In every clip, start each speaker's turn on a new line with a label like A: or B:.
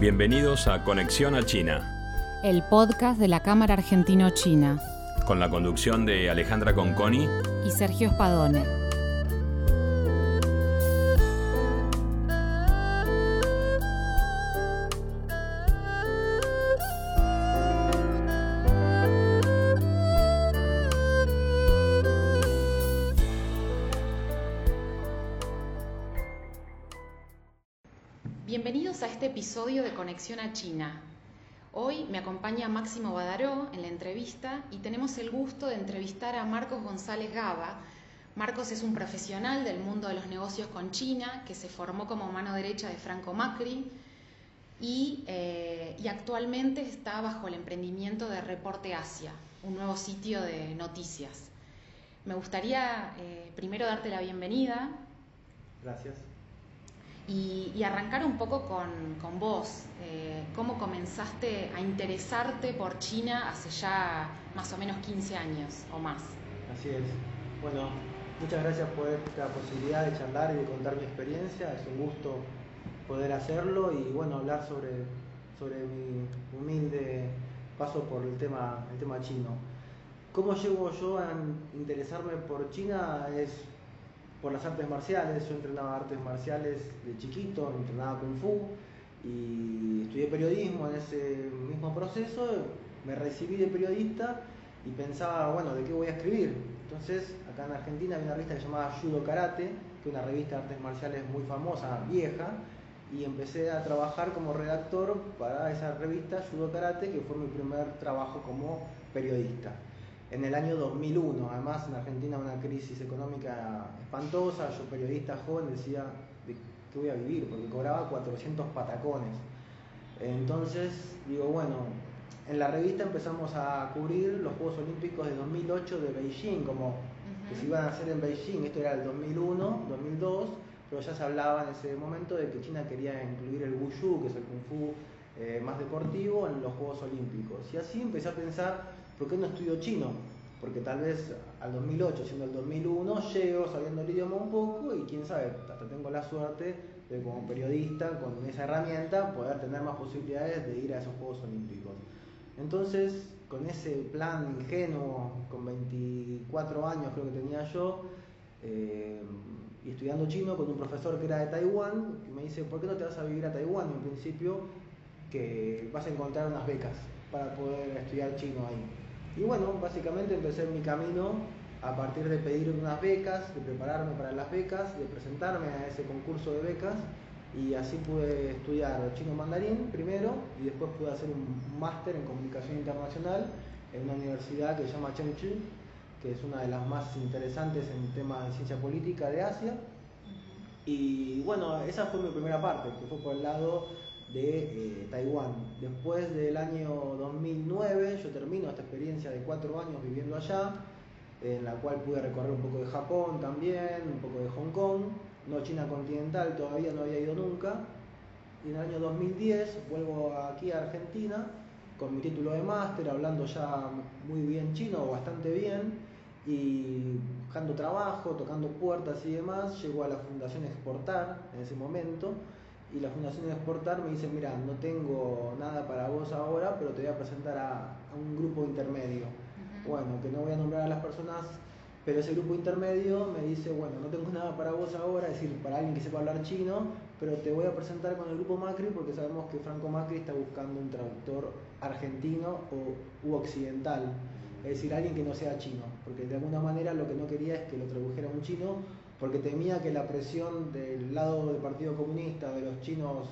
A: Bienvenidos a Conexión a China,
B: el podcast de la Cámara Argentino-China,
A: con la conducción de Alejandra Conconi
B: y Sergio Spadone.
C: Conexión a China. Hoy me acompaña Máximo Badaró en la entrevista y tenemos el gusto de entrevistar a Marcos González Gaba. Marcos es un profesional del mundo de los negocios con China que se formó como mano derecha de Franco Macri y, eh, actualmente está bajo el emprendimiento de Reporte Asia, un nuevo sitio de noticias. Me gustaría eh, primero darte la bienvenida.
D: Gracias.
C: Y, arrancar un poco con, con vos. Eh, ¿Cómo comenzaste a interesarte por China hace ya más o menos 15 años o más?
D: Así es. Bueno, muchas gracias por esta posibilidad de charlar y de contar mi experiencia. Es un gusto poder hacerlo y bueno, hablar sobre, sobre mi humilde paso por el tema, el tema chino. ¿Cómo llego yo a interesarme por China? Es por las artes marciales. Yo entrenaba artes marciales de chiquito, entrenaba kung fu y estudié periodismo en ese mismo proceso. Me recibí de periodista y pensaba, bueno, ¿de qué voy a escribir? Entonces, acá en Argentina había una revista que se Judo Karate, que es una revista de artes marciales muy famosa, vieja, y empecé a trabajar como redactor para esa revista Judo Karate, que fue mi primer trabajo como periodista en el año 2001. Además, en Argentina una crisis económica espantosa. Yo, periodista joven, decía, ¿de qué voy a vivir? Porque cobraba 400 patacones. Entonces, digo, bueno, en la revista empezamos a cubrir los Juegos Olímpicos de 2008 de Beijing, como que se iban a hacer en Beijing. Esto era el 2001, 2002, pero ya se hablaba en ese momento de que China quería incluir el Wushu, que es el Kung Fu eh, más deportivo, en los Juegos Olímpicos. Y así empecé a pensar, ¿por qué no estudio chino? Porque tal vez al 2008, siendo el 2001, llego sabiendo el idioma un poco y quién sabe, hasta tengo la suerte de como periodista, con esa herramienta, poder tener más posibilidades de ir a esos Juegos Olímpicos. Entonces, con ese plan ingenuo, con 24 años creo que tenía yo, eh, y estudiando chino con un profesor que era de Taiwán, que me dice, ¿por qué no te vas a vivir a Taiwán? En principio, que vas a encontrar unas becas para poder estudiar chino ahí. Y bueno, básicamente empecé mi camino a partir de pedir unas becas, de prepararme para las becas, de presentarme a ese concurso de becas y así pude estudiar chino mandarín primero y después pude hacer un máster en comunicación internacional en una universidad que se llama Chengchi, que es una de las más interesantes en temas de ciencia política de Asia. Y bueno, esa fue mi primera parte, que fue por el lado de eh, Taiwán. Después del año 2009 yo termino esta experiencia de cuatro años viviendo allá, en la cual pude recorrer un poco de Japón también, un poco de Hong Kong, no China continental, todavía no había ido nunca. Y en el año 2010 vuelvo aquí a Argentina con mi título de máster, hablando ya muy bien chino, bastante bien, y buscando trabajo, tocando puertas y demás, llego a la Fundación Exportar en ese momento y la Fundación Exportar me dice, mira, no tengo nada para vos ahora, pero te voy a presentar a, a un grupo intermedio. Bueno, que no voy a nombrar a las personas, pero ese grupo intermedio me dice, bueno, no tengo nada para vos ahora, es decir, para alguien que sepa hablar chino, pero te voy a presentar con el grupo Macri porque sabemos que Franco Macri está buscando un traductor argentino o, u occidental, es decir, alguien que no sea chino, porque de alguna manera lo que no quería es que lo tradujera un chino porque temía que la presión del lado del Partido Comunista, de los chinos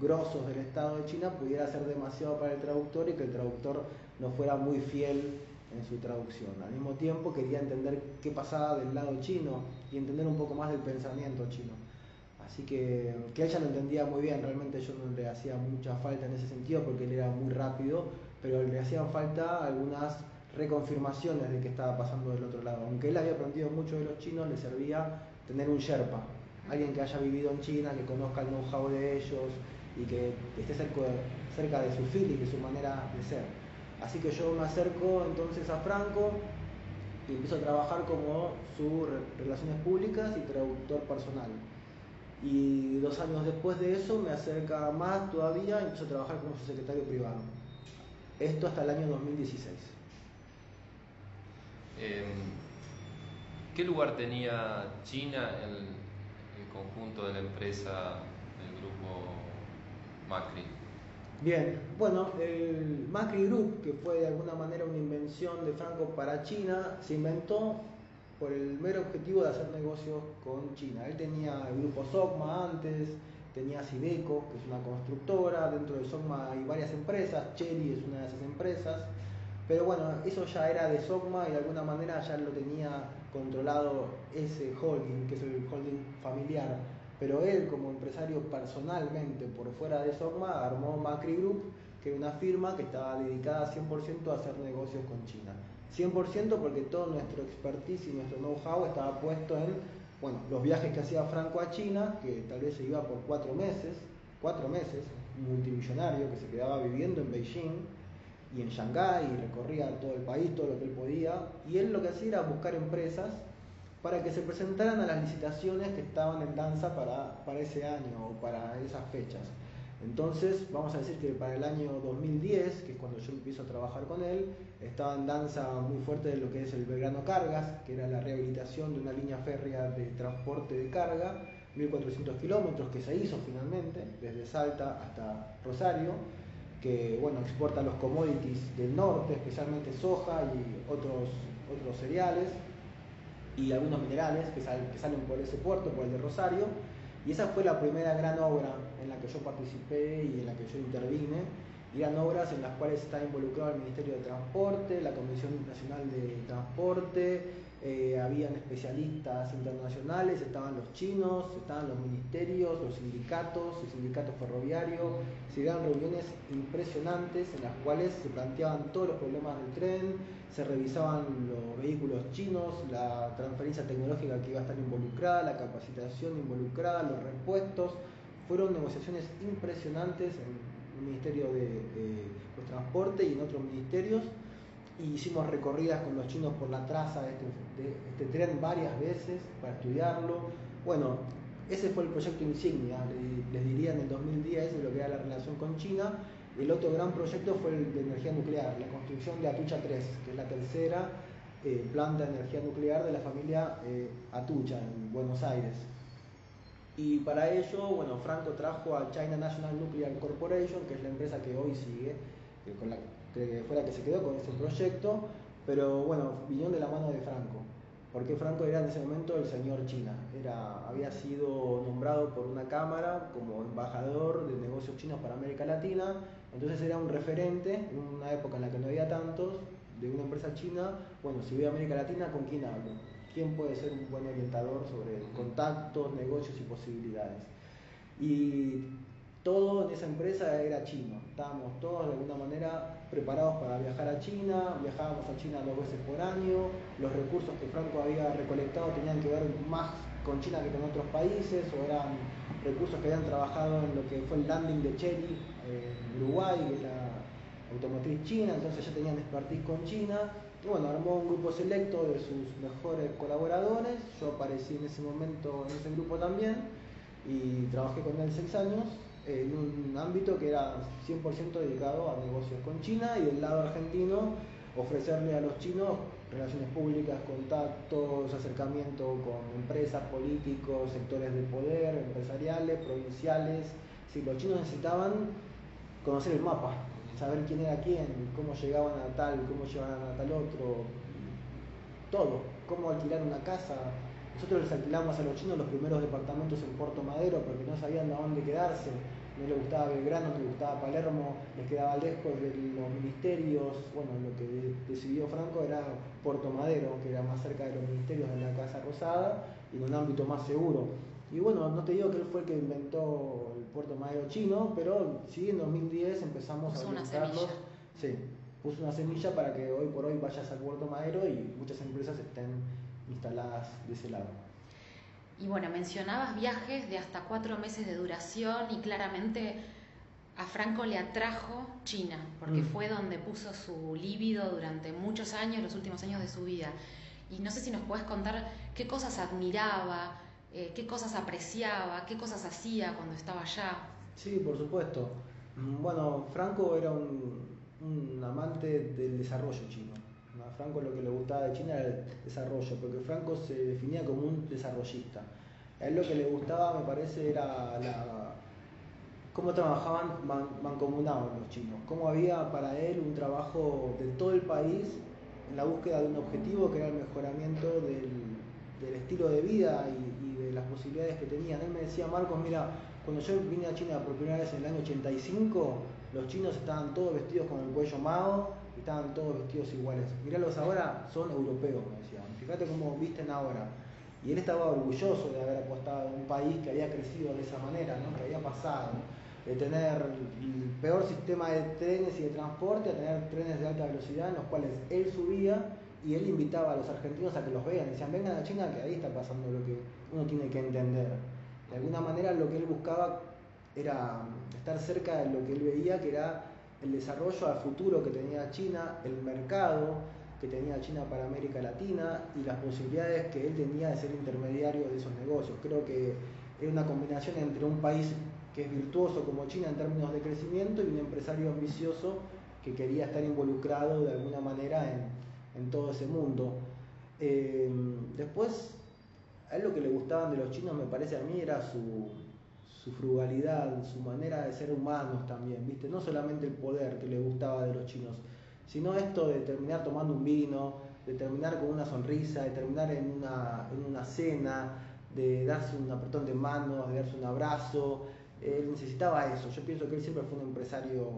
D: grosos del Estado de China, pudiera ser demasiado para el traductor y que el traductor no fuera muy fiel en su traducción. Al mismo tiempo quería entender qué pasaba del lado chino y entender un poco más del pensamiento chino. Así que, que ella lo entendía muy bien, realmente yo no le hacía mucha falta en ese sentido porque él era muy rápido, pero le hacían falta algunas reconfirmaciones de qué estaba pasando del otro lado. Aunque él había aprendido mucho de los chinos, le servía tener un Sherpa, alguien que haya vivido en China, que conozca el know-how de ellos y que esté cerca de, cerca de su feeling, de su manera de ser. Así que yo me acerco entonces a Franco y empiezo a trabajar como su relaciones públicas y traductor personal. Y dos años después de eso me acerca más todavía y empiezo a trabajar como su secretario privado. Esto hasta el año 2016.
E: Em, ¿Qué lugar tenía China en el conjunto de la empresa del grupo Macri?
D: Bien, bueno, el Macri Group, que fue de alguna manera una invención de Franco para China, se inventó por el mero objetivo de hacer negocios con China. Él tenía el grupo Sogma antes, tenía Sideco, que es una constructora, dentro de Sogma hay varias empresas, Cherry es una de esas empresas, pero bueno, eso ya era de Sogma y de alguna manera ya lo tenía controlado ese holding, que es el holding familiar. Pero él como empresario personalmente por fuera de Sogma armó Macri Group, que era una firma que estaba dedicada 100% a hacer negocios con China. 100% porque todo nuestro expertise y nuestro know-how estaba puesto en bueno, los viajes que hacía Franco a China, que tal vez se iba por cuatro meses, cuatro meses, multimillonario que se quedaba viviendo en Beijing y en Shanghái y recorría todo el país, todo lo que él podía, y él lo que hacía era buscar empresas para que se presentaran a las licitaciones que estaban en danza para, para ese año o para esas fechas. Entonces, vamos a decir que para el año 2010, que es cuando yo empiezo a trabajar con él, estaba en danza muy fuerte de lo que es el Belgrano Cargas, que era la rehabilitación de una línea férrea de transporte de carga, 1400 kilómetros, que se hizo finalmente, desde Salta hasta Rosario, que bueno, exporta los commodities del norte, especialmente soja y otros, otros cereales, y algunos minerales que, que salen por ese puerto, por el de Rosario y esa fue la primera gran obra en la que yo participé y en la que yo intervine. Eran obras en las cuales estaba involucrado el Ministerio de Transporte, la Comisión Nacional de Transporte, eh, habían especialistas internacionales, estaban los chinos, estaban los ministerios, los sindicatos, el sindicato ferroviario, se dieron reuniones impresionantes en las cuales se planteaban todos los problemas del tren, se revisaban los vehículos chinos, la transferencia tecnológica que iba a estar involucrada, la capacitación involucrada, los repuestos, fueron negociaciones impresionantes en el Ministerio de, Transporte y en otros ministerios hicimos recorridas con los chinos por la traza de este, este, tren varias veces para estudiarlo. Bueno, ese fue el proyecto insignia, les diría en el 2010 de lo que era la relación con China. El otro gran proyecto fue el de energía nuclear, la construcción de Atucha 3, que es la tercera eh, planta de energía nuclear de la familia eh, Atucha en Buenos Aires. Y para ello, bueno, Franco trajo a China National Nuclear Corporation, que es la empresa que hoy sigue, eh, con la que fue la que se quedó con ese proyecto, pero bueno, vinieron de la mano de Franco, porque Franco era en ese momento el señor China, era, había sido nombrado por una cámara como embajador de negocios chinos para América Latina, entonces era un referente en una época en la que no había tantos de una empresa china, bueno, si voy a América Latina, ¿con quién hablo? ¿Quién puede ser un buen orientador sobre contactos, negocios y posibilidades? Y todo en esa empresa era chino. Estábamos todos de alguna manera preparados para viajar a China, viajábamos a China dos veces por año, los recursos que Franco había recolectado tenían que ver más con China que con otros países, o eran recursos que habían trabajado en lo que fue el landing de Cherry en Uruguay, que es la automotriz china, entonces ya tenían expertise con China. Y bueno, armó un grupo selecto de sus mejores colaboradores, yo aparecí en ese momento en ese grupo también y trabajé con él seis años en un ámbito que era 100% dedicado a negocios con China y del lado argentino ofrecerle a los chinos relaciones públicas, contactos, acercamiento con empresas, políticos, sectores de poder, empresariales, provinciales. Si los chinos necesitaban conocer el mapa, saber quién era quién, cómo llegaban a tal, cómo llegaban a tal otro, todo, cómo alquilar una casa, nosotros les alquilamos a los chinos los primeros departamentos en Puerto Madero porque no sabían a dónde quedarse. No les gustaba Belgrano, no les gustaba Palermo, les quedaba lejos de los ministerios. Bueno, lo que decidió Franco era Puerto Madero, que era más cerca de los ministerios de la Casa Rosada y en un ámbito más seguro. Y bueno, no te digo que él fue el que inventó el Puerto Madero chino, pero sí en 2010 empezamos
C: puso
D: a
C: semilla.
D: Sí, puso una semilla para que hoy por hoy vayas al Puerto Madero y muchas empresas estén instaladas de ese lado.
C: Y bueno, mencionabas viajes de hasta cuatro meses de duración y claramente a Franco le atrajo China, porque
D: Mm.
C: fue donde puso su líbido durante muchos años, los últimos años de su vida. Y no sé si nos puedes contar qué cosas admiraba, eh, qué cosas apreciaba, qué cosas hacía cuando estaba allá.
D: Sí, por supuesto. Mm, bueno, Franco era un, un amante del desarrollo chino. A Franco lo que le gustaba de China era el desarrollo, porque Franco se definía como un desarrollista. A él lo que le gustaba, me parece, era la, cómo trabajaban mancomunados los chinos, cómo había para él un trabajo de todo el país en la búsqueda de un objetivo que era el mejoramiento del, estilo de vida y, de las posibilidades que tenían. Él me decía, Marcos, mira, cuando yo vine a China por primera vez en el año 85, los chinos estaban todos vestidos con el cuello mao estaban todos vestidos iguales. Míralos ahora, son europeos, me decían. Fíjate cómo visten ahora. Y él estaba orgulloso de haber apostado en un país que había crecido de esa manera, ¿no? que había pasado de tener el peor sistema de trenes y de transporte a tener trenes de alta velocidad en los cuales él subía y él invitaba a los argentinos a que los vean. Decían, vengan a China que ahí está pasando lo que uno tiene que entender. De alguna manera lo que él buscaba era estar cerca de lo que él veía que era el desarrollo al futuro que tenía China, el mercado que tenía China para América Latina y las posibilidades que él tenía de ser intermediario de esos negocios. Creo que era una combinación entre un país que es virtuoso como China en términos de crecimiento y un empresario ambicioso que quería estar involucrado de alguna manera en, en todo ese mundo. Eh, después, a él lo que le gustaban de los chinos, me parece a mí, era su, su frugalidad, su manera de ser humanos también, ¿viste? No solamente el poder que le gustaba de los chinos, sino esto de terminar tomando un vino, de terminar con una sonrisa, de terminar en una, en una cena, de darse un apretón de manos, de darse un abrazo, él necesitaba eso. Yo pienso que él siempre fue un empresario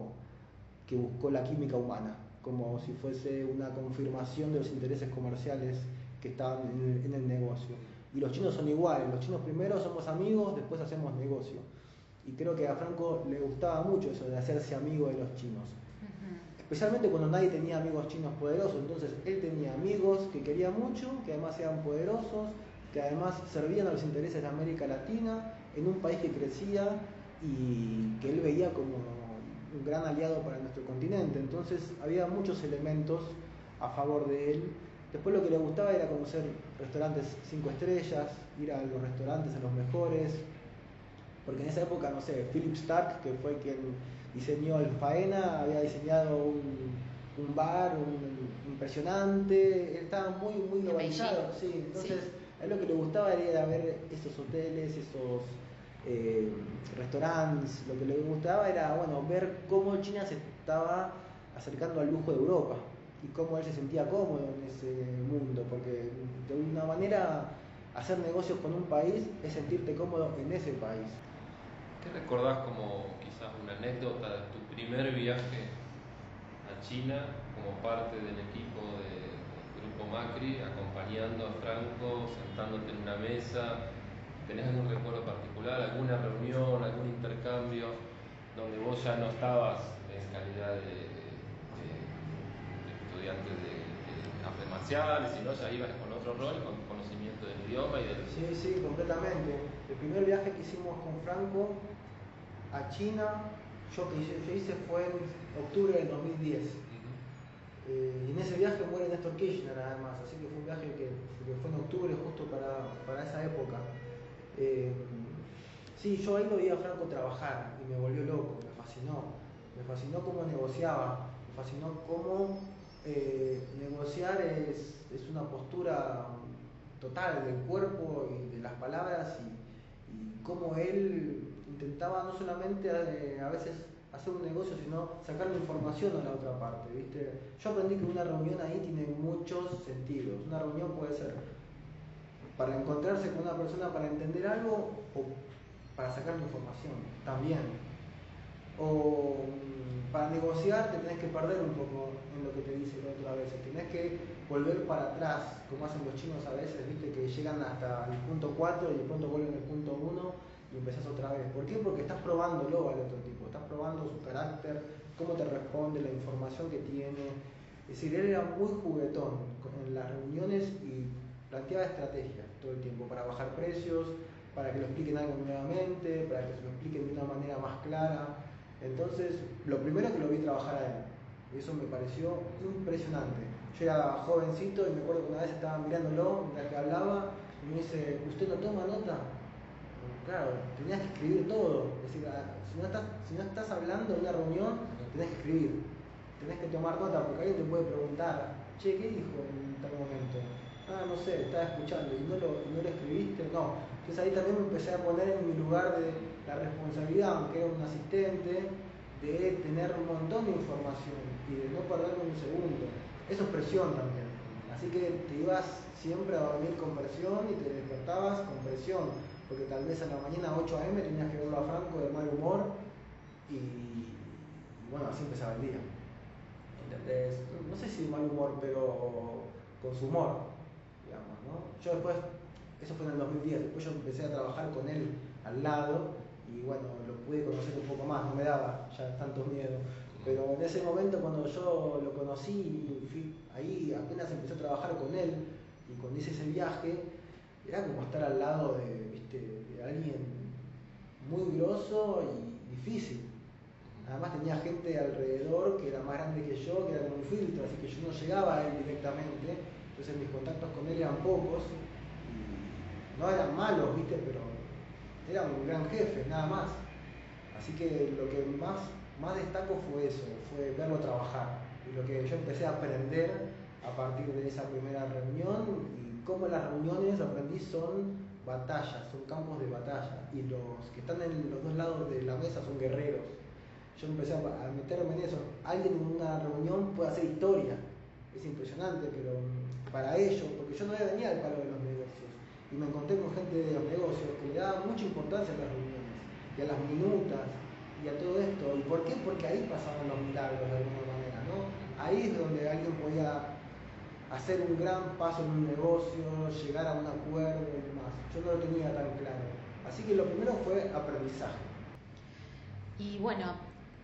D: que buscó la química humana, como si fuese una confirmación de los intereses comerciales que estaban en el, en el negocio. Y los chinos son iguales, los chinos primero somos amigos, después hacemos negocio. Y creo que a Franco le gustaba mucho eso de hacerse amigo de los chinos. Especialmente cuando nadie tenía amigos chinos poderosos. Entonces él tenía amigos que quería mucho, que además eran poderosos, que además servían a los intereses de América Latina, en un país que crecía y que él veía como un gran aliado para nuestro continente. Entonces había muchos elementos a favor de él. Después lo que le gustaba era conocer restaurantes cinco estrellas, ir a los restaurantes, a los mejores, porque en esa época, no sé, Philip Stark, que fue quien diseñó el Faena, había diseñado un, un bar un, impresionante, él estaba muy, muy globalizado, sí, entonces sí. a él lo que le gustaba era ver esos hoteles, esos eh, restaurantes, lo que le gustaba era, bueno, ver cómo China se estaba acercando al lujo de Europa y cómo él se sentía cómodo en ese mundo, porque de una manera hacer negocios con un país es sentirte cómodo en ese país.
E: ¿Qué recordás como quizás una anécdota de tu primer viaje a China como parte del equipo de, del Grupo Macri, acompañando a Franco, sentándote en una mesa? ¿Tenés algún recuerdo particular, alguna reunión, algún intercambio donde vos ya no estabas en calidad de estudiante de, artes marciales, sino ya ibas con otro rol, con conocimiento del idioma y del...
D: Sí, sí, completamente. El primer viaje que hicimos con Franco a China, yo que hice, yo hice fue en octubre del 2010. Uh -huh. eh, y en ese viaje muere Néstor Kirchner además, así que fue un viaje que, que fue en octubre justo para, para esa época. Eh, sí, yo ahí lo vi a Franco trabajar y me volvió loco, me fascinó. Me fascinó cómo negociaba, me fascinó cómo eh, negociar es, es, una postura total del cuerpo y de las palabras y, y cómo él intentaba no solamente eh, a veces hacer un negocio, sino sacarle información a la otra parte, ¿viste? Yo aprendí que una reunión ahí tiene muchos sentidos. Una reunión puede ser para encontrarse con una persona para entender algo o para sacarle información, también. O mm, para negociar te tenés que perder un poco en lo que te dice la otra vez, tenés que volver para atrás, como hacen los chinos a veces, viste que llegan hasta el punto 4 y de pronto vuelven al punto 1 y empezás otra vez. ¿Por qué? Porque estás probándolo al otro tipo, estás probando su carácter, cómo te responde, la información que tiene. Es decir, él era muy juguetón en las reuniones y planteaba estrategias todo el tiempo para bajar precios, para que lo expliquen algo nuevamente, para que se lo expliquen de una manera más clara. Entonces, lo primero que lo vi trabajar a él, y eso me pareció impresionante. Yo era jovencito y me acuerdo que una vez estaba mirándolo mientras que hablaba y me dice, ¿usted no toma nota? Claro, tenías que escribir todo. Es decir, ah, si no estás, si no estás hablando en una reunión, tenés que escribir. Tenés que tomar nota porque alguien te puede preguntar, che, ¿qué dijo en tal momento? Ah, no sé, estaba escuchando y no lo, no lo escribiste, no. Entonces ahí también me empecé a poner en mi lugar de la responsabilidad, aunque era un asistente, de tener un montón de información y de no perderme un segundo. Eso es presión también. Así que te ibas siempre a dormir con presión y te despertabas con presión, porque tal vez a la mañana 8 a.m. tenías que verlo a Franco de mal humor y, bueno, así empezaba el día. ¿Entendés? No sé si de mal humor, pero con su humor, digamos, ¿no? Yo después, eso fue en el 2010, después yo empecé a trabajar con él al lado y bueno, lo pude conocer un poco más, no me daba ya tanto miedo. Pero en ese momento cuando yo lo conocí, ahí apenas empecé a trabajar con él y cuando hice ese viaje, era como estar al lado de, ¿viste? de alguien muy grosso y difícil. Además tenía gente alrededor que era más grande que yo, que era como un filtro, así que yo no llegaba a él directamente, entonces mis contactos con él eran pocos no eran malos, ¿viste? Pero era un gran jefe, nada más. Así que lo que más, más destaco fue eso, fue verlo trabajar. Y lo que yo empecé a aprender a partir de esa primera reunión y cómo las reuniones aprendí son batallas, son campos de batalla. Y los que están en los dos lados de la mesa son guerreros. Yo empecé a meterme en eso. Alguien en una reunión puede hacer historia. Es impresionante, pero para ellos, porque yo no venía al palo de los y me encontré con gente de los negocios que le daba mucha importancia a las reuniones y a las minutas y a todo esto. ¿Y por qué? Porque ahí pasaban los milagros de alguna manera, ¿no? Ahí es donde alguien podía hacer un gran paso en un negocio, llegar a un acuerdo y demás. Yo no lo tenía tan claro. Así que lo primero fue aprendizaje.
C: Y bueno,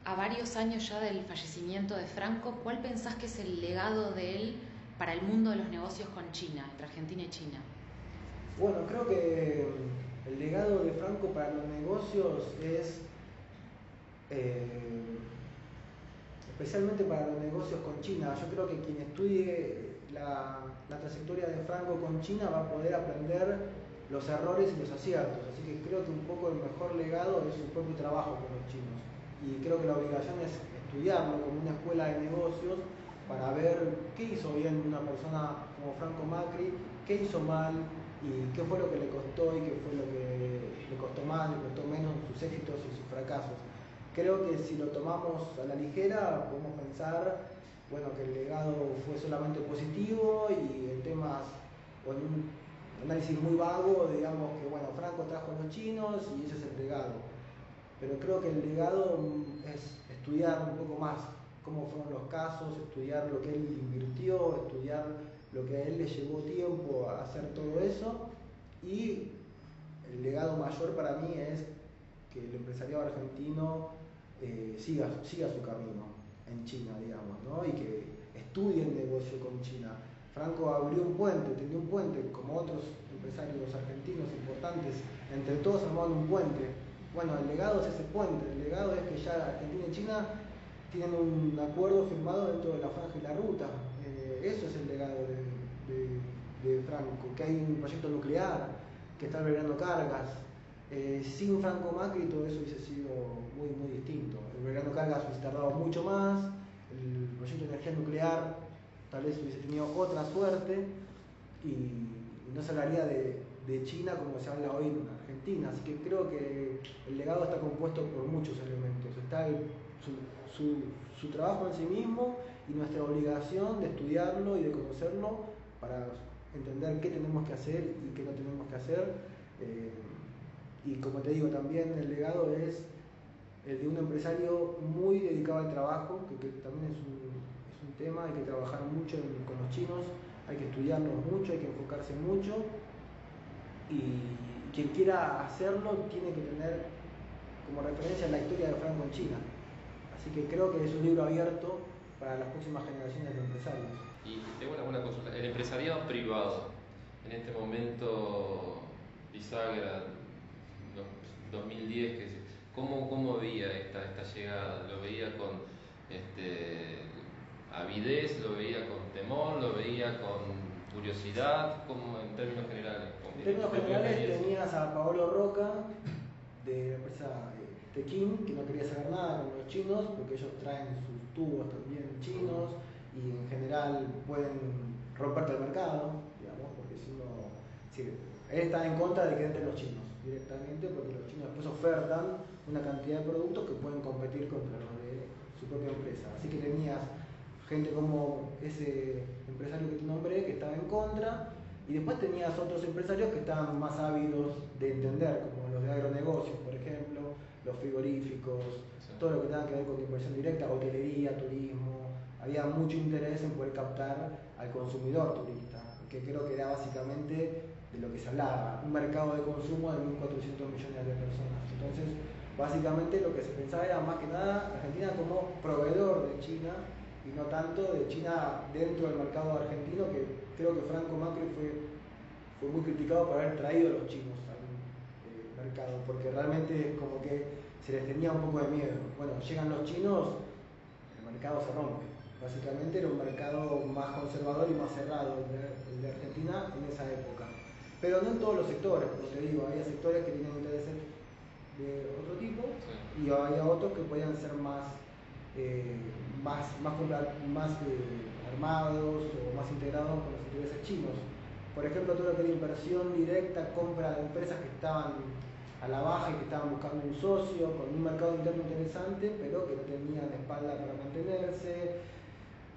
C: a varios años ya del fallecimiento de Franco, ¿cuál pensás que es el legado de él para el mundo de los negocios con China, entre Argentina y China?
D: Bueno, creo que el legado de Franco para los negocios es, eh, especialmente para los negocios con China, yo creo que quien estudie la, la, trayectoria de Franco con China va a poder aprender los errores y los aciertos, así que creo que un poco el mejor legado es su propio trabajo con los chinos. Y creo que la obligación es estudiarlo como una escuela de negocios para ver qué hizo bien una persona como Franco Macri, qué hizo mal, y qué fue lo que le costó y qué fue lo que le costó más, le costó menos sus éxitos y sus fracasos. Creo que si lo tomamos a la ligera podemos pensar bueno, que el legado fue solamente positivo y en temas o en un análisis muy vago, digamos que bueno, Franco trajo a los chinos y ese es el legado. Pero creo que el legado es estudiar un poco más cómo fueron los casos, estudiar lo que él invirtió, estudiar lo que a él le llevó tiempo a hacer todo eso y el legado mayor para mí es que el empresariado argentino eh, siga, siga su camino en China, digamos, ¿no? y que estudie el negocio con China. Franco abrió un puente, tenía un puente, como otros empresarios argentinos importantes, entre todos armaron un puente. Bueno, el legado es ese puente, el legado es que ya Argentina y China tienen un acuerdo firmado dentro de la franja y la ruta, eso es el legado de, Franco, que hay un proyecto nuclear, que está albergando cargas. Eh, sin Franco Macri todo eso hubiese sido muy, muy distinto. El albergando cargas hubiese tardado mucho más, el proyecto de energía nuclear tal vez hubiese tenido otra suerte y, no se hablaría de, China como se habla hoy en Argentina. Así que creo que el legado está compuesto por muchos elementos. Está su, su trabajo en sí mismo y nuestra obligación de estudiarlo y de conocerlo para entender qué tenemos que hacer y qué no tenemos que hacer. Eh, y como te digo, también el legado es el de un empresario muy dedicado al trabajo, que, también es un, es un, tema, hay que trabajar mucho con los chinos, hay que estudiarlos mucho, hay que enfocarse mucho y quien quiera hacerlo tiene que tener como referencia la historia de Franco en China. Así que creo que es un libro abierto para las próximas generaciones de empresarios.
E: Y tengo una buena consulta. El empresariado privado, en este momento bisagra 2010, ¿cómo, cómo veía esta, esta llegada? ¿Lo veía con este, avidez, lo veía con temor, lo veía con curiosidad? ¿Cómo, en términos generales?
D: En términos generales tenías a Paolo Roca de la empresa eh, Tequín, que no quería saber nada con los chinos, porque ellos traen sus tubos también chinos y en general pueden romperte el mercado, digamos, porque si uno... Si, él está en contra de que entren los chinos directamente, porque los chinos después ofertan una cantidad de productos que pueden competir contra los de su propia empresa. Así que tenías gente como ese empresario que te nombré que estaba en contra, y después tenías otros empresarios que estaban más ávidos de entender, como los de agronegocios, por ejemplo, los frigoríficos, todo lo que tenga que ver con inversión directa, hotelería, turismo. Había mucho interés en poder captar al consumidor turista, que creo que era básicamente de lo que se hablaba, un mercado de consumo de 1.400 millones de personas. Entonces, básicamente lo que se pensaba era más que nada Argentina como proveedor de China y no tanto de China dentro del mercado argentino, que creo que Franco Macri fue, fue muy criticado por haber traído a los chinos al eh, mercado, porque realmente es como que se les tenía un poco de miedo. Bueno, llegan los chinos, el mercado se rompe. Básicamente era un mercado más conservador y más cerrado el de, Argentina en esa época. Pero no en todos los sectores, como te digo, había sectores que tenían intereses de otro tipo y había otros que podían ser más eh, más, más, más eh, armados o más integrados con los intereses chinos. Por ejemplo, todo lo que era inversión directa, compra de empresas que estaban a la baja y que estaban buscando un socio con un mercado interno interesante, pero que no tenían espalda para mantenerse.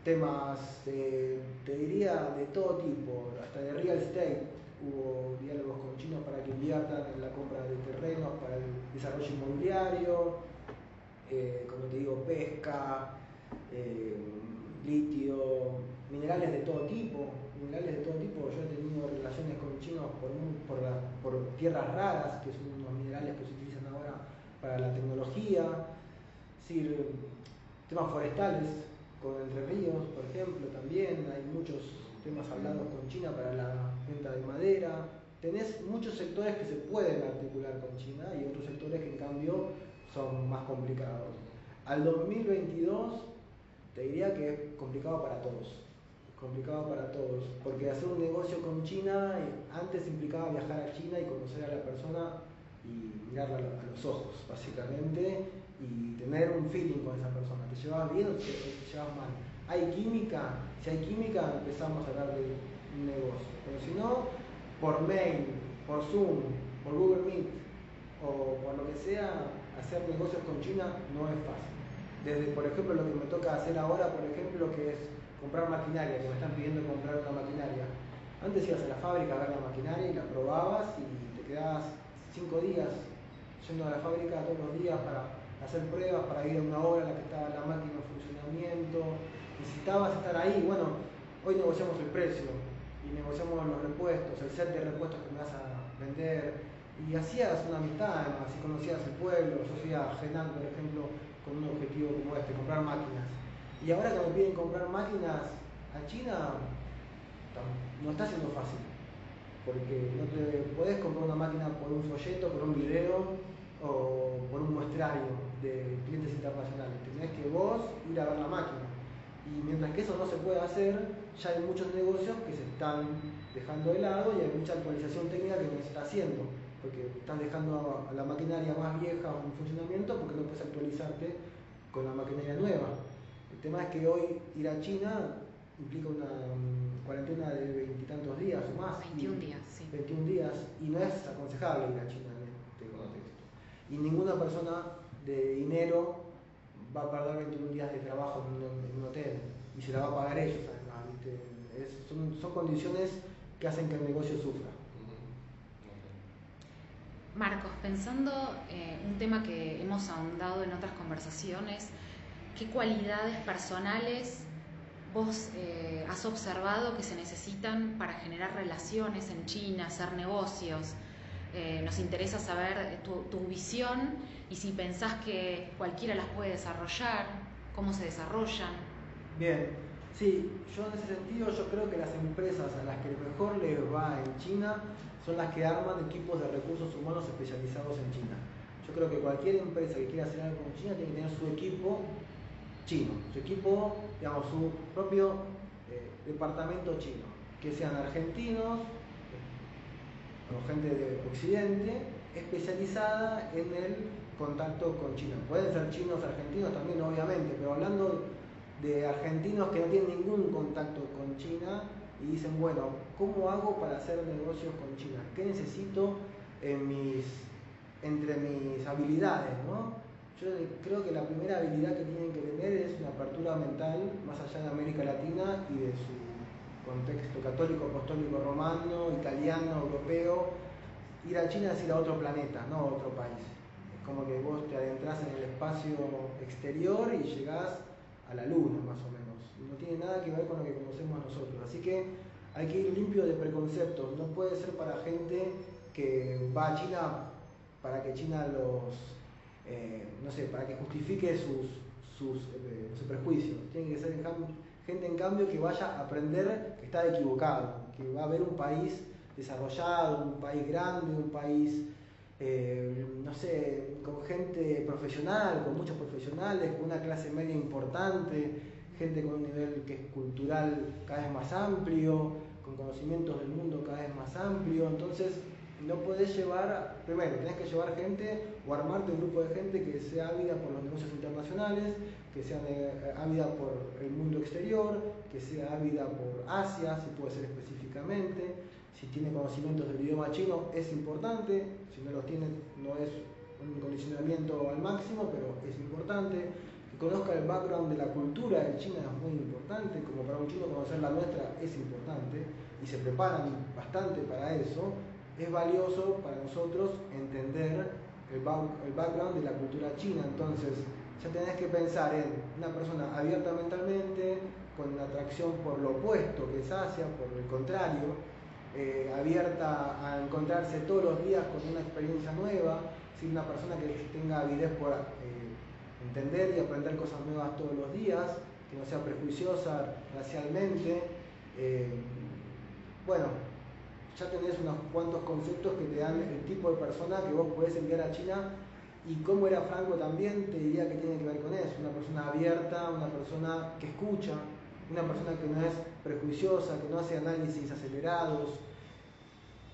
D: Temas, te diría, de todo tipo, hasta de real estate. Hubo diálogos con chinos para que inviertan en la compra de terrenos, para el desarrollo inmobiliario eh, como te digo, pesca, eh, litio, minerales de todo tipo, minerales de todo tipo. Yo he tenido relaciones con chinos por, por, tierras raras, que son unos minerales que se utilizan ahora para la tecnología, sí, temas forestales, con Entre Ríos, por ejemplo, también hay muchos temas hablados con China para la venta de madera. Tenés muchos sectores que se pueden articular con China y otros sectores que en cambio son más complicados. Al 2022 te diría que es complicado para todos, complicado para todos, porque hacer un negocio con China antes implicaba viajar a China y conocer a la persona y mirarla a los ojos, básicamente, y tener un feeling con esa persona. ¿Te llevas bien o te, llevas mal? ¿Hay química? Si hay química empezamos a hablar de un negocio, pero si no, por mail, por Zoom, por Google Meet o por lo que sea, hacer negocios con China no es fácil. Desde, por ejemplo, lo que me toca hacer ahora, por ejemplo, que es comprar maquinaria, que me están pidiendo comprar una maquinaria. Antes ibas a la fábrica a ver la maquinaria y la probabas y te quedabas cinco días yendo a la fábrica todos los días para hacer pruebas, para ir a una hora en la que estaba la máquina en funcionamiento. Necesitabas estar ahí. Bueno, hoy negociamos el precio y negociamos los repuestos, el set de repuestos que me vas a vender, y hacías una amistad, así conocías el pueblo, yo fui a por ejemplo, con un objetivo como este, comprar máquinas. Y ahora que me piden comprar máquinas a China, no está siendo fácil, porque no te podés comprar una máquina por un folleto, por un video o por un muestrario de clientes internacionales. Tenés que vos ir a ver la máquina. Y mientras que eso no se puede hacer, ya hay muchos negocios que se están dejando de lado y hay mucha actualización técnica que no se está haciendo porque estás dejando a la maquinaria más vieja en funcionamiento porque no puedes actualizarte con la maquinaria nueva. El tema es que hoy ir a China implica una mm, cuarentena de veintitantos días o más.
C: 21 días, sí.
D: 21 días, y no es aconsejable ir a China. Y ninguna persona de dinero va a perder 21 días de trabajo en un, hotel y se la va a pagar ellos además. son, son condiciones que hacen que el negocio sufra.
C: Marcos, pensando eh, un tema que hemos ahondado en otras conversaciones, ¿qué cualidades personales vos eh, has observado que se necesitan para generar relaciones en China, hacer negocios? Eh, nos interesa saber tu, tu, visión y si pensás que cualquiera las puede desarrollar, cómo se desarrollan.
D: Bien, sí, yo en ese sentido yo creo que las empresas a las que mejor les va en China son las que arman equipos de recursos humanos especializados en China. Yo creo que cualquier empresa que quiera hacer algo con China tiene que tener su equipo chino, su equipo, digamos, su propio eh, departamento chino, que sean argentinos, con gente de Occidente especializada en el contacto con China. Pueden ser chinos argentinos también, obviamente, pero hablando de argentinos que no tienen ningún contacto con China y dicen, bueno, ¿cómo hago para hacer negocios con China? ¿Qué necesito en mis, entre mis habilidades? ¿no? Yo creo que la primera habilidad que tienen que tener es una apertura mental más allá de América Latina y de su contexto católico, apostólico, romano, italiano, europeo. Ir a China es ir a otro planeta, no a otro país. Es como que vos te adentras en el espacio exterior y llegás a la luna, más o menos. No tiene nada que ver con lo que conocemos nosotros. Así que hay que ir limpio de preconceptos. No puede ser para gente que va a China para que China los, eh, no sé, para que justifique sus, sus, eh, prejuicios. Tiene que ser gente en cambio que vaya a aprender que está equivocado, que va a ver un país desarrollado, un país grande, un país, eh, no sé, con gente profesional, con muchos profesionales, con una clase media importante, gente con un nivel que es cultural cada vez más amplio, con conocimientos del mundo cada vez más amplio. Entonces, no puedes llevar, primero, tenés que llevar gente o armarte un grupo de gente que sea ávida por los negocios internacionales, que sea eh, ávida por el mundo exterior, que sea ávida por Asia, si puede ser específicamente, si tiene conocimientos del idioma chino es importante, si no los tiene no es un condicionamiento al máximo, pero es importante, que conozca el background de la cultura de China es muy importante, como para un chino conocer la nuestra es importante, y se preparan bastante para eso, es valioso para nosotros entender el, background de la cultura china. Entonces, ya tenés que pensar en una persona abierta mentalmente, con atracción por lo opuesto, que es Asia, por el contrario, eh, abierta a encontrarse todos los días con una experiencia nueva, una persona que tenga avidez por eh, entender y aprender cosas nuevas todos los días, que no sea prejuiciosa racialmente. Eh, bueno, ya tenés unos cuantos conceptos que te dan el tipo de persona que vos podés enviar a China y cómo era Franco también te diría que tiene que ver con eso, una persona abierta, una persona que escucha, una persona que no es prejuiciosa, que no hace análisis acelerados,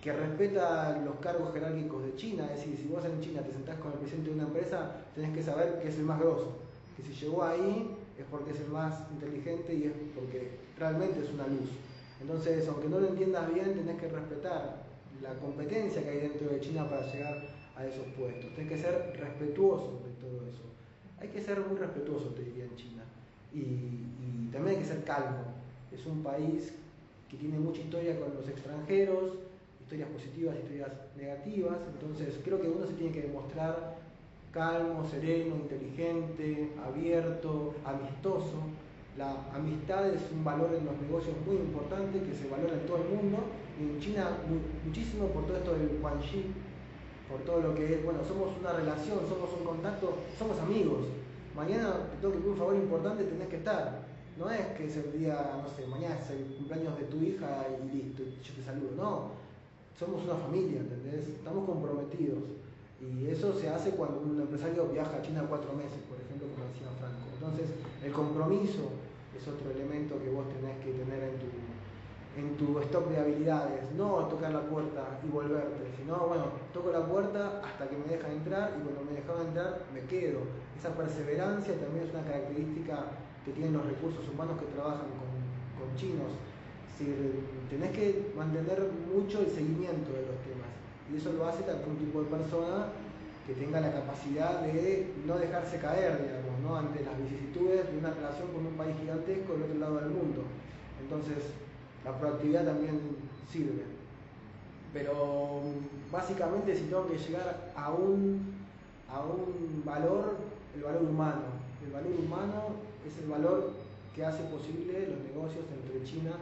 D: que respeta los cargos jerárquicos de China, es decir, si vos en China te sentás con el presidente de una empresa, tenés que saber que es el más grosso, que si llegó ahí es porque es el más inteligente y es porque realmente es una luz. Entonces, aunque no lo entiendas bien, tenés que respetar la competencia que hay dentro de China para llegar a esos puestos. Tenés que ser respetuoso de todo eso. Hay que ser muy respetuoso, te diría, en China. Y, también hay que ser calmo. Es un país que tiene mucha historia con los extranjeros, historias positivas, historias negativas. Entonces, creo que uno se tiene que demostrar calmo, sereno, inteligente, abierto, amistoso la amistad es un valor en los negocios muy importante que se valora en todo el mundo y en China muchísimo por todo esto del Guanxi, por todo lo que es, bueno, somos una relación, somos un contacto, somos amigos. Mañana te tengo que un favor importante, tenés que estar. No es que es el día, no sé, mañana es el cumpleaños de tu hija y listo, yo te saludo. No, somos una familia, ¿entendés? Estamos comprometidos. Y eso se hace cuando un empresario viaja a China cuatro meses, por ejemplo, como decía Franco. Entonces, el compromiso es otro elemento que vos tenés que tener en tu, en tu stock de habilidades. No tocar la puerta y volverte, sino, bueno, toco la puerta hasta que me dejan entrar y cuando me dejan entrar me quedo. Esa perseverancia también es una característica que tienen los recursos humanos que trabajan con, con chinos. Si tenés que mantener mucho el seguimiento de los temas. Y eso lo hace algún tipo de persona que tenga la capacidad de no dejarse caer, digamos, ¿no? ante las vicisitudes de una relación con un país gigantesco del otro lado del mundo. Entonces, la proactividad también sirve. Pero básicamente si tengo que llegar a un, a un valor, el valor humano. El valor humano es el valor que hace posible los negocios entre China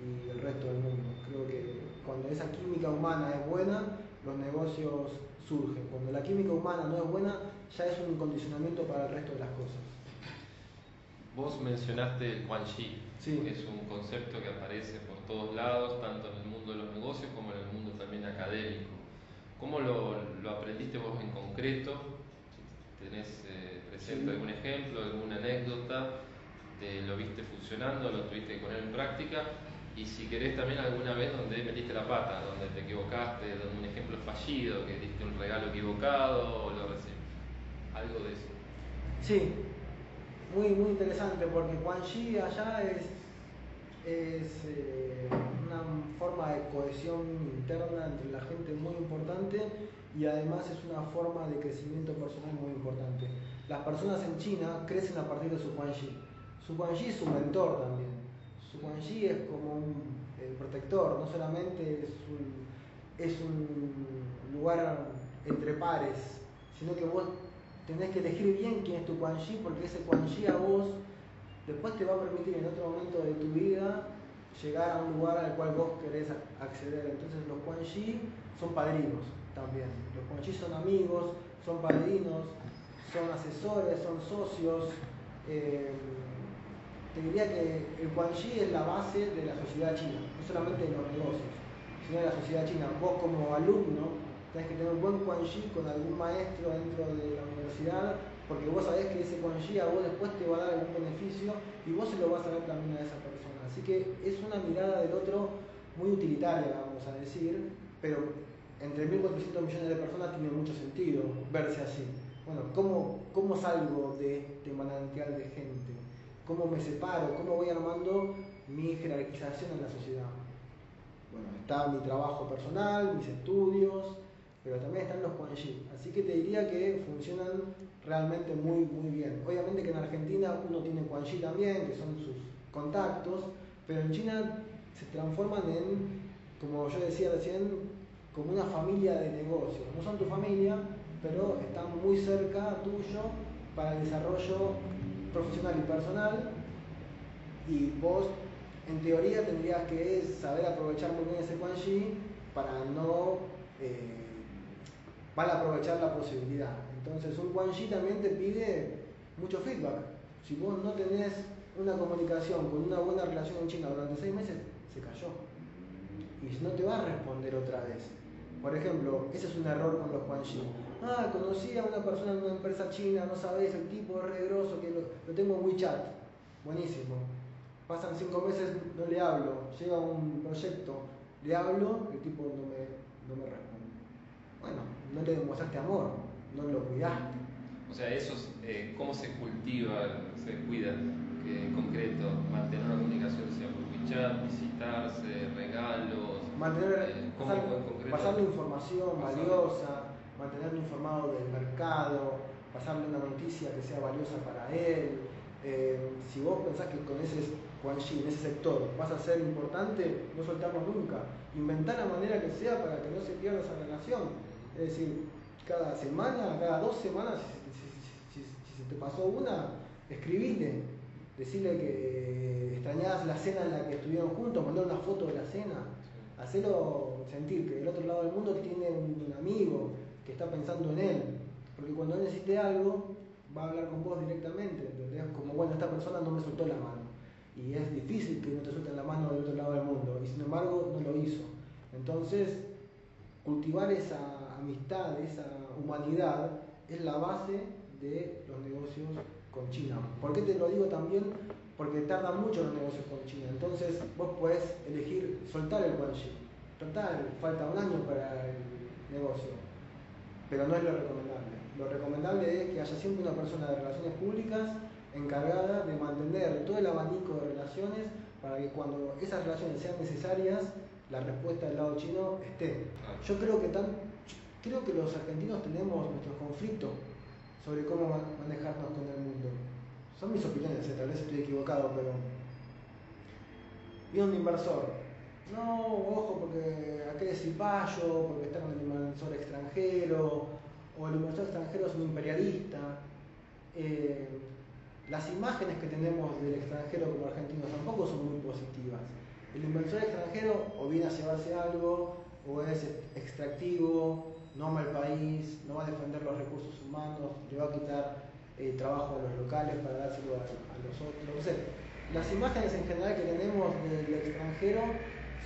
D: y el resto del mundo. Creo que cuando esa química humana es buena, los negocios surgen. Cuando la química humana no es buena, ya es un condicionamiento para el resto de las cosas.
E: Vos mencionaste el Quan Shi, que es un concepto que aparece por todos lados, tanto en el mundo de los negocios como en el mundo también académico. ¿Cómo lo, aprendiste vos en concreto? ¿Tenés eh, presente algún ejemplo, alguna anécdota? ¿Te lo viste funcionando? ¿Lo tuviste que poner en práctica? y si querés también alguna vez donde metiste la pata, donde te equivocaste, donde un ejemplo fallido, que diste un regalo equivocado o lo recibiste. Algo de eso.
D: Sí, muy, muy interesante porque Quan allá es, es eh, una forma de cohesión interna entre la gente muy importante y además es una forma de crecimiento personal muy importante. Las personas en China crecen a partir de su Quan. Su Quan es su mentor también. Su Quan es como un protector, no solamente es un, es un lugar entre pares, sino que vos tenés que elegir bien quién es tu Quan Chi, porque ese Quan Chi a vos después te va a permitir en otro momento de tu vida llegar a un lugar al cual vos querés acceder. Entonces los Quan Chi son padrinos también. Los Quan son amigos, son padrinos, son asesores, son socios. Eh, te diría que el Quan Chi es la base de la sociedad china, no solamente de los negocios, sino de la sociedad china. Vos como alumno tenés que tener un buen Quan Chi con algún maestro dentro de la universidad, porque vos sabés que ese Quan Chi a vos después te va a dar algún beneficio y vos se lo vas a dar también a esa persona. Así que es una mirada del otro muy utilitaria, vamos a decir, pero entre 1.400 millones de personas tiene mucho sentido verse así. Bueno, ¿cómo, cómo salgo de este manantial de gente? ¿Cómo me separo? ¿Cómo voy armando mi jerarquización en la sociedad? Bueno, está mi trabajo personal, mis estudios, Así que te diría que funcionan realmente muy, muy bien. Obviamente que en Argentina uno tiene Quan también, que son sus contactos, pero en China se transforman en, como yo decía recién, como una familia de negocios. No son tu familia, pero están muy cerca tuyo para el desarrollo profesional y personal. Y vos, en teoría, tendrías que saber aprovechar muy bien ese Quan para no eh, van a aprovechar la posibilidad. Entonces un Quan también te pide mucho feedback. Si vos no tenés una comunicación con una buena relación en China durante seis meses, se cayó. Y no te va a responder otra vez. Por ejemplo, ese es un error con los Quan Ah, conocí a una persona en una empresa china, no sabés, el tipo es regroso, que lo, tengo en WeChat. Buenísimo. Pasan cinco meses, no le hablo. Llega un proyecto, le hablo, el tipo no me, no me responde. Bueno, no le demostraste amor, no lo cuidaste.
E: O sea, eso, eh, ¿cómo se cultiva, se cuida? Que en concreto, mantener una comunicación, sea por WeChat, visitarse, regalos.
D: Mantener, eh, pasarle información valiosa, mantenerlo informado del mercado, pasarle una noticia que sea valiosa para él. Eh, si vos pensás que con ese Quan en ese sector vas a ser importante, no soltamos nunca. Inventar la manera que sea para que no se pierda esa relación es decir, cada semana, cada dos semanas, si, se te pasó una, escribile, decirle que extrañabas la cena en la que estuvieron juntos, mandar una foto de la cena, hacerlo sentir que del otro lado del mundo tiene un, amigo que está pensando en él, porque cuando él necesite algo, va a hablar con vos directamente, Como, bueno, esta persona no me soltó la mano, y es difícil que no te suelten la mano del otro lado del mundo, y sin embargo no lo hizo. Entonces, cultivar esa amistad, esa humanidad, es la base de los negocios con China. ¿Por qué te lo digo también? Porque tardan mucho los negocios con China. Entonces vos podés elegir soltar el Guanxi. Total, falta un año para el negocio. Pero no es lo recomendable. Lo recomendable es que haya siempre una persona de relaciones públicas encargada de mantener todo el abanico de relaciones para que cuando esas relaciones sean necesarias, la respuesta del lado chino esté. Yo creo que tan, Creo que los argentinos tenemos nuestros conflictos sobre cómo manejarnos con el mundo. Son mis opiniones, eh, tal vez estoy equivocado, pero. Viene un inversor. No, ojo, porque aquel es payo, porque está con el inversor extranjero, o el inversor extranjero es un imperialista. Eh, las imágenes que tenemos del extranjero como argentinos tampoco son muy positivas. El inversor extranjero o viene a llevarse algo, o es extractivo, no ama el país, no va a defender los recursos humanos, le va a quitar eh, trabajo a los locales para dárselo a, los otros. No sé. Las imágenes en general que tenemos del extranjero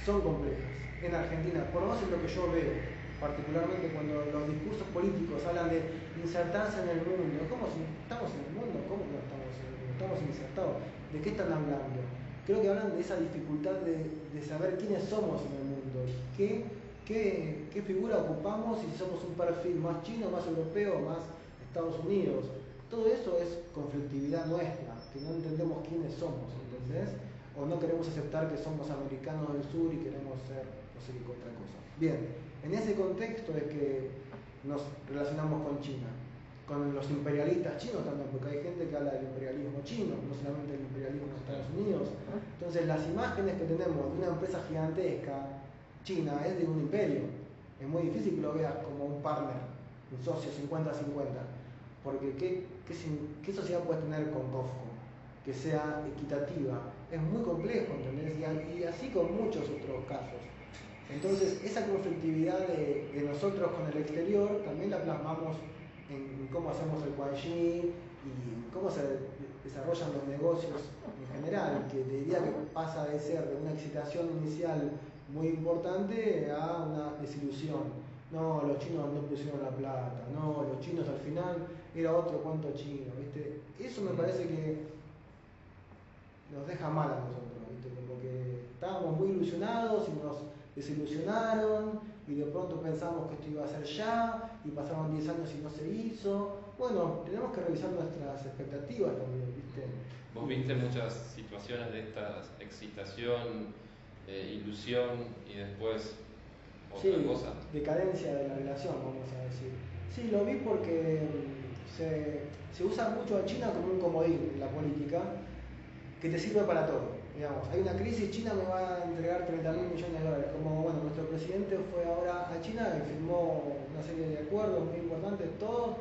D: son complejas. En Argentina, por lo menos es lo que yo veo, particularmente cuando los discursos políticos hablan de insertarse en el mundo. ¿Cómo estamos en el mundo? ¿Cómo no estamos en el mundo? Estamos insertados. ¿De qué están hablando? creo que hablan de esa dificultad de, de saber quiénes somos en el mundo, qué, qué, qué figura ocupamos si somos un perfil más chino, más europeo, más Estados Unidos. Todo eso es conflictividad nuestra, que no entendemos quiénes somos, ¿entendés? O no queremos aceptar que somos americanos del sur y queremos ser no sé qué otra cosa. Bien, en ese contexto es que nos relacionamos con China con los imperialistas chinos también, porque hay gente que habla del imperialismo chino, no solamente del imperialismo de Estados Unidos. Entonces las imágenes que tenemos de una empresa gigantesca, China, es de un imperio. Es muy difícil que lo veas como un partner, un socio 50-50, porque ¿qué, qué, sociedad puedes tener con COFCO? Que sea equitativa. Es muy complejo, ¿entendés? Y, así con muchos otros casos. Entonces, esa conflictividad de, de nosotros con el exterior también la plasmamos en cómo hacemos el Guanxi y cómo se desarrollan los negocios en general, que diría que pasa de ser de una excitación inicial muy importante a una desilusión. No, los chinos no pusieron la plata, no, los chinos al final era otro cuento chino, ¿viste? Eso me parece que nos deja mal a nosotros, ¿viste? Como que estábamos muy ilusionados y nos desilusionaron y de pronto pensamos que esto iba a ser ya y pasaron 10 años y no se hizo. Bueno, tenemos que revisar nuestras expectativas también, ¿viste?
E: Vos viste muchas situaciones de esta excitación, eh, ilusión y después otra
D: sí,
E: cosa.
D: Decadencia de la relación, vamos a decir. Sí, lo vi porque mm, se, se usa mucho a China como un comodín en la política que te sirve para todo digamos, hay una crisis, China me va a entregar 30 mil millones de dólares. Como bueno, nuestro presidente fue ahora a China y firmó una serie de acuerdos muy importantes, todos,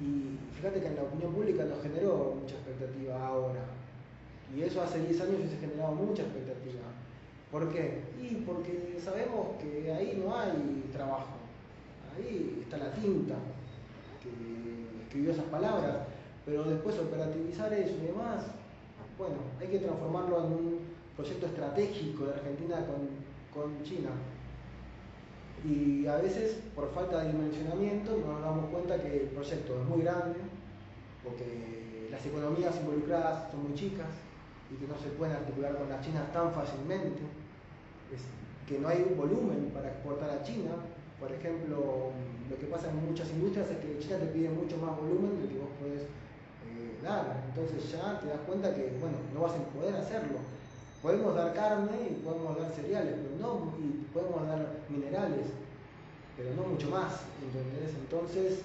D: y fíjate que en la opinión pública nos generó mucha expectativa ahora. Y eso hace 10 años se generado mucha expectativa. ¿Por qué? Y porque sabemos que ahí no hay trabajo. Ahí está la tinta que escribió esas palabras. Pero después operativizar eso y demás, bueno, hay que transformarlo en un proyecto estratégico de Argentina con, China. Y a veces, por falta de dimensionamiento, nos damos cuenta que el proyecto es muy grande, porque las economías involucradas son muy chicas y que no se pueden articular con las chinas tan fácilmente, que no hay un volumen para exportar a China. Por ejemplo, lo que pasa en muchas industrias es que China te pide mucho más volumen del que vos podés entonces ya te das cuenta que, bueno, no vas a poder hacerlo. Podemos dar carne y podemos dar cereales, pero no, y podemos dar minerales, pero no mucho más, ¿entendés? Entonces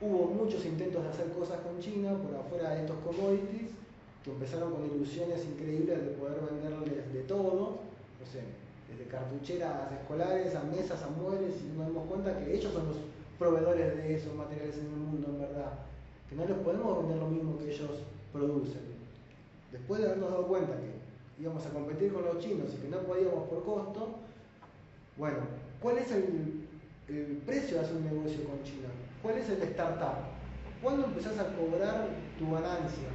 D: hubo muchos intentos de hacer cosas con China por afuera de estos commodities, que empezaron con ilusiones increíbles de poder venderles de todo, no sé, desde cartucheras escolares a mesas, a muebles, y nos damos cuenta que ellos son los proveedores de esos materiales en el mundo, en verdad que no les podemos vender lo mismo que ellos producen. Después de habernos dado cuenta que íbamos a competir con los chinos y que no podíamos por costo, bueno, ¿cuál es el, precio de hacer un negocio con China? ¿Cuál es el startup? ¿Cuándo empezás a cobrar tu ganancia?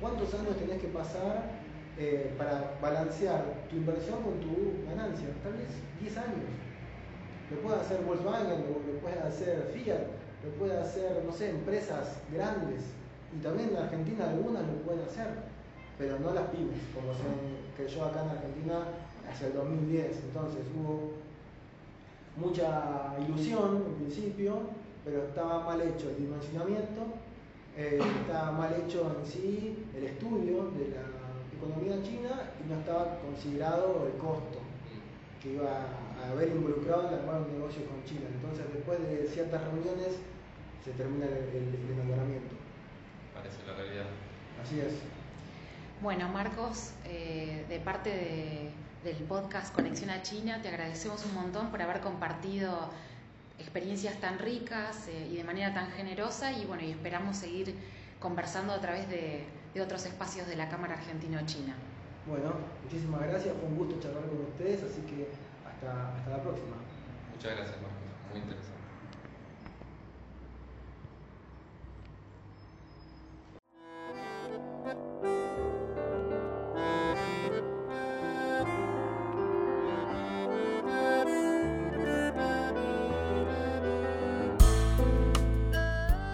D: ¿Cuántos años tenés que pasar eh, para balancear tu inversión con tu ganancia? Tal vez 10 años. Lo puede hacer Volkswagen, lo puede hacer Fiat, lo puede hacer, no sé, empresas grandes, y también en Argentina algunas lo pueden hacer, pero no las pymes, como se creyó acá en Argentina hacia el 2010. Entonces hubo mucha ilusión en principio, pero estaba mal hecho el dimensionamiento, eh, estaba mal hecho en sí el estudio de la economía china y no estaba considerado el costo que iba a haber involucrado en armar un negocio con China. Entonces, después de ciertas reuniones, se termina el, enamoramiento.
E: Parece la realidad.
D: Así es.
C: Bueno, Marcos, eh, de parte del podcast Conexión a China, te agradecemos un montón por haber compartido experiencias tan ricas eh, y de manera tan generosa y bueno, y esperamos seguir conversando a través de, de otros espacios de la Cámara Argentino-China.
D: Bueno, muchísimas gracias, fue un gusto charlar con ustedes, así que hasta, hasta la próxima.
E: Muchas gracias, Marcos, muy interesante.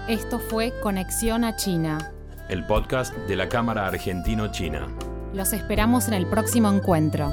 B: Esto fue Conexión a China.
A: El podcast de la Cámara Argentino-China.
C: Los esperamos en el próximo encuentro.